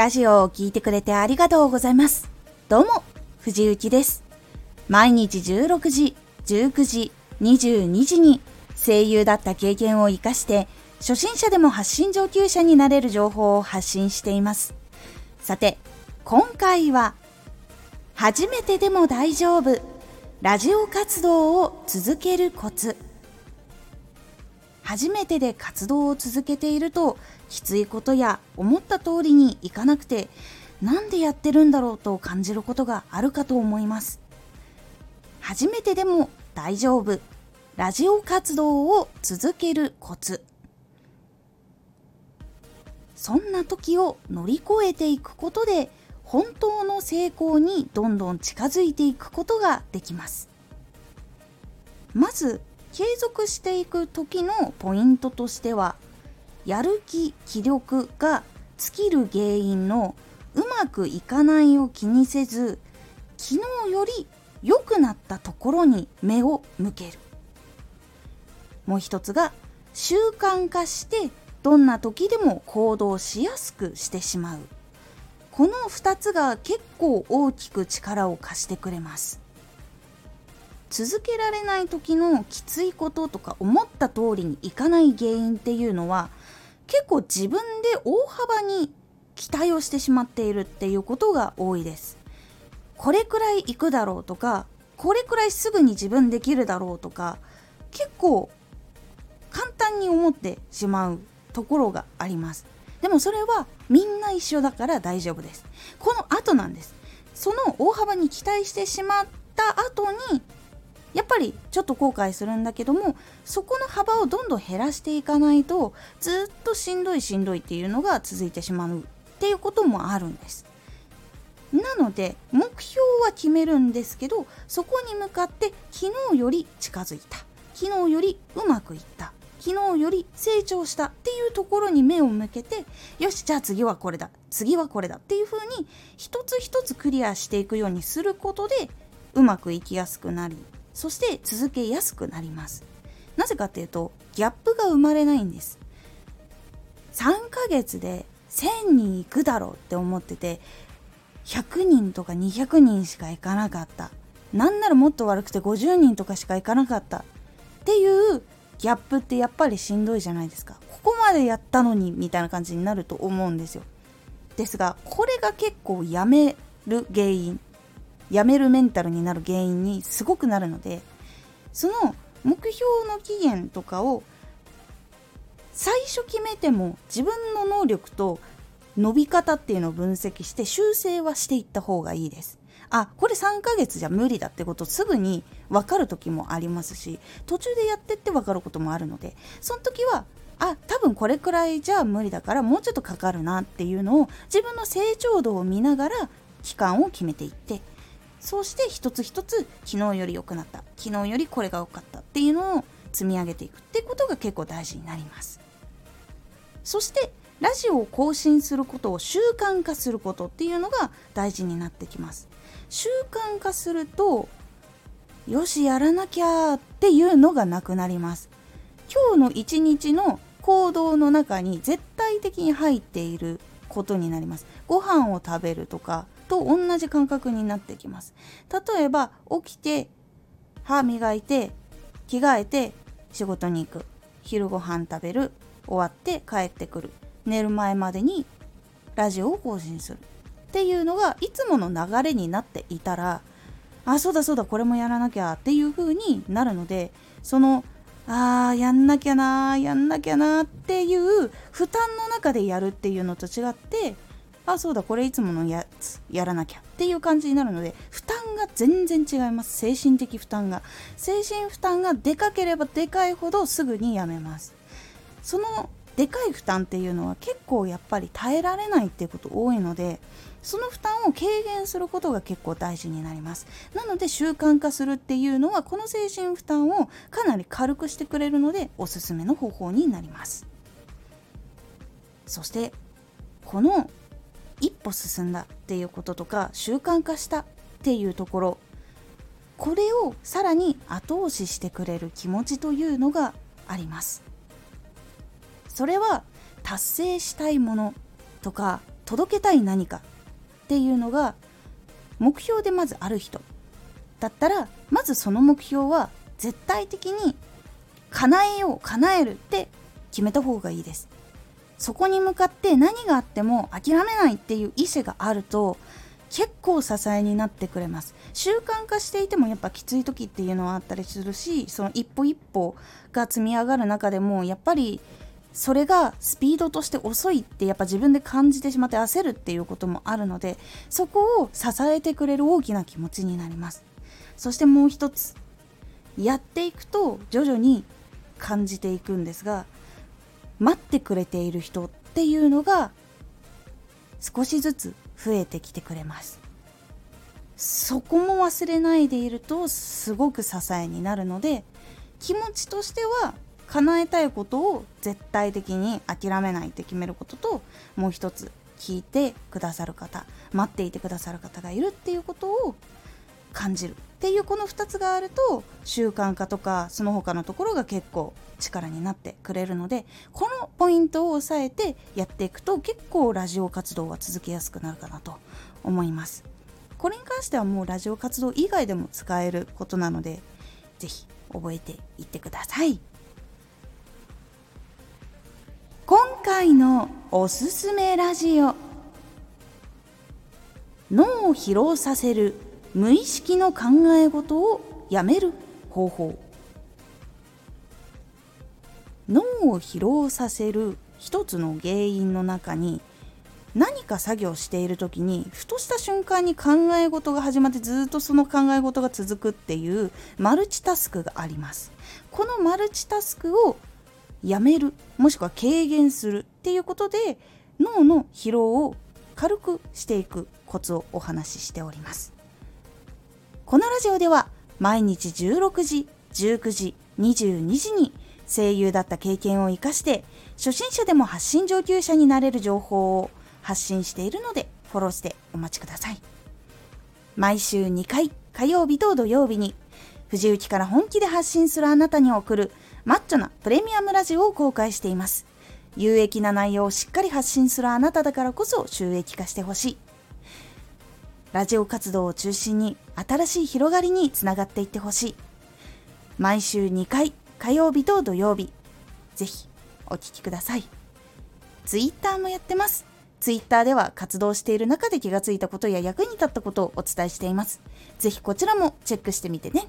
ラジオを聴いてくれてありがとうございます。どうも、藤幸です。毎日16時、19時、22時に声優だった経験を活かして、初心者でも発信上級者になれる情報を発信しています。さて、今回は、初めてでも大丈夫、ラジオ活動を続けるコツ。初めてで活動を続けているときついことや思った通りにいかなくてなんでやってるんだろうと感じることがあるかと思います。初めてでも大丈夫。ラジオ活動を続けるコツ。そんな時を乗り越えていくことで本当の成功にどんどん近づいていくことができます。まず継続していく時のポイントとしてはやる気気力が尽きる原因のうまくいかないを気にせず昨日より良くなったところに目を向ける。もう一つが習慣化してどんな時でも行動しやすくしてしまう。この2つが結構大きく力を貸してくれます。続けられない時のきついこととか思った通りにいかない原因っていうのは結構自分で大幅に期待をしてしまっているっていうことが多いです。これくらい行くだろうとかこれくらいすぐに自分できるだろうとか結構簡単に思ってしまうところがあります。でもそれはみんな一緒だから大丈夫です。この後なんです。その大幅に期待してしまった後にやっぱりちょっと後悔するんだけどもそこの幅をどんどん減らしていかないとずっとしんどいしんどいっていうのが続いてしまうっていうこともあるんです。なので目標は決めるんですけどそこに向かって昨日より近づいた。昨日よりうまくいった。昨日より成長したっていうところに目を向けてよしじゃあ次はこれだ。次はこれだっていう風に一つ一つクリアしていくようにすることでうまくいきやすくなりそして続けやすくなります。なぜかっていうとギャップが生まれないんです。3ヶ月で1000人行くだろうって思ってて100人とか200人しか行かなかった。なんならもっと悪くて50人とかしか行かなかった。っていうギャップってやっぱりしんどいじゃないですか。ここまでやったのにみたいな感じになると思うんですよ。ですがこれが結構やめる原因。やめるメンタルになる原因にすごくなるのでその目標の期限とかを最初決めても自分の能力と伸び方っていうのを分析して修正はしていった方がいいです。あこれ3ヶ月じゃ無理だってことすぐに分かる時もありますし途中でやってって分かることもあるのでその時はあ多分これくらいじゃ無理だからもうちょっとかかるなっていうのを自分の成長度を見ながら期間を決めていってそうして一つ一つ昨日より良くなった。昨日よりこれが良かったっていうのを積み上げていくってことが結構大事になります。そしてラジオを更新することを習慣化することっていうのが大事になってきます。習慣化するとよしやらなきゃっていうのがなくなります。今日の一日の行動の中に絶対的に入っていることになります。ご飯を食べるとかと同じ感覚になってきます。例えば起きて歯磨いて着替えて仕事に行く。昼ご飯食べる。終わって帰ってくる。寝る前までにラジオを更新する。っていうのがいつもの流れになっていたらあそうだそうだこれもやらなきゃっていう風になるのでそのあーやんなきゃなやんなきゃなっていう負担の中でやるっていうのと違ってあそうだこれいつものやつやらなきゃっていう感じになるので負担が全然違います。精神的負担が。精神負担がでかければでかいほどすぐにやめます。そのでかい負担っていうのは結構やっぱり耐えられないっていうこと多いのでその負担を軽減することが結構大事になります。なので習慣化するっていうのはこの精神負担をかなり軽くしてくれるのでおすすめの方法になります。そしてこの一歩進んだっていうこととか習慣化したっていうところこれをさらに後押ししてくれる気持ちというのがあります。それは達成したいものとか届けたい何かっていうのが目標でまずある人だったらまずその目標は絶対的に叶えよう叶えるって決めた方がいいです。そこに向かって何があっても諦めないっていう意志があると結構支えになってくれます。習慣化していてもやっぱきつい時っていうのはあったりするしその一歩一歩が積み上がる中でもやっぱりそれがスピードとして遅いってやっぱ自分で感じてしまって焦るっていうこともあるのでそこを支えてくれる大きな気持ちになります。そしてもう一つやっていくと徐々に感じていくんですが待ってくれている人っていうのが少しずつ増えてきてくれます。そこも忘れないでいるとすごく支えになるので気持ちとしては叶えたいことを絶対的に諦めないって決めることともう一つ聞いてくださる方待っていてくださる方がいるっていうことを感じるっていうこの2つがあると習慣化とかその他のところが結構力になってくれるのでこのポイントを押さえてやっていくと結構ラジオ活動は続けやすくなるかなと思います。これに関してはもうラジオ活動以外でも使えることなので是非覚えていってください。今回のおすすめラジオ。脳を疲労させる無意識の考え事をやめる方法。脳を疲労させる一つの原因の中に何か作業している時にふとした瞬間に考え事が始まってずっとその考え事が続くっていうマルチタスクがあります。このマルチタスクをやめるもしくは軽減するっていうことで脳の疲労を軽くしていくコツをお話ししております。このラジオでは毎日16時19時22時に声優だった経験を生かして初心者でも発信上級者になれる情報を発信しているのでフォローしてお待ちください。毎週2回火曜日と土曜日に藤雪から本気で発信するあなたに送るマッチョなプレミアムラジオを公開しています。有益な内容をしっかり発信するあなただからこそ収益化してほしい。ラジオ活動を中心に新しい広がりにつながっていってほしい。毎週2回火曜日と土曜日。ぜひお聴きください。ツイッターもやってます。ツイッターでは活動している中で気がついたことや役に立ったことをお伝えしていますぜひこちらもチェックしてみてね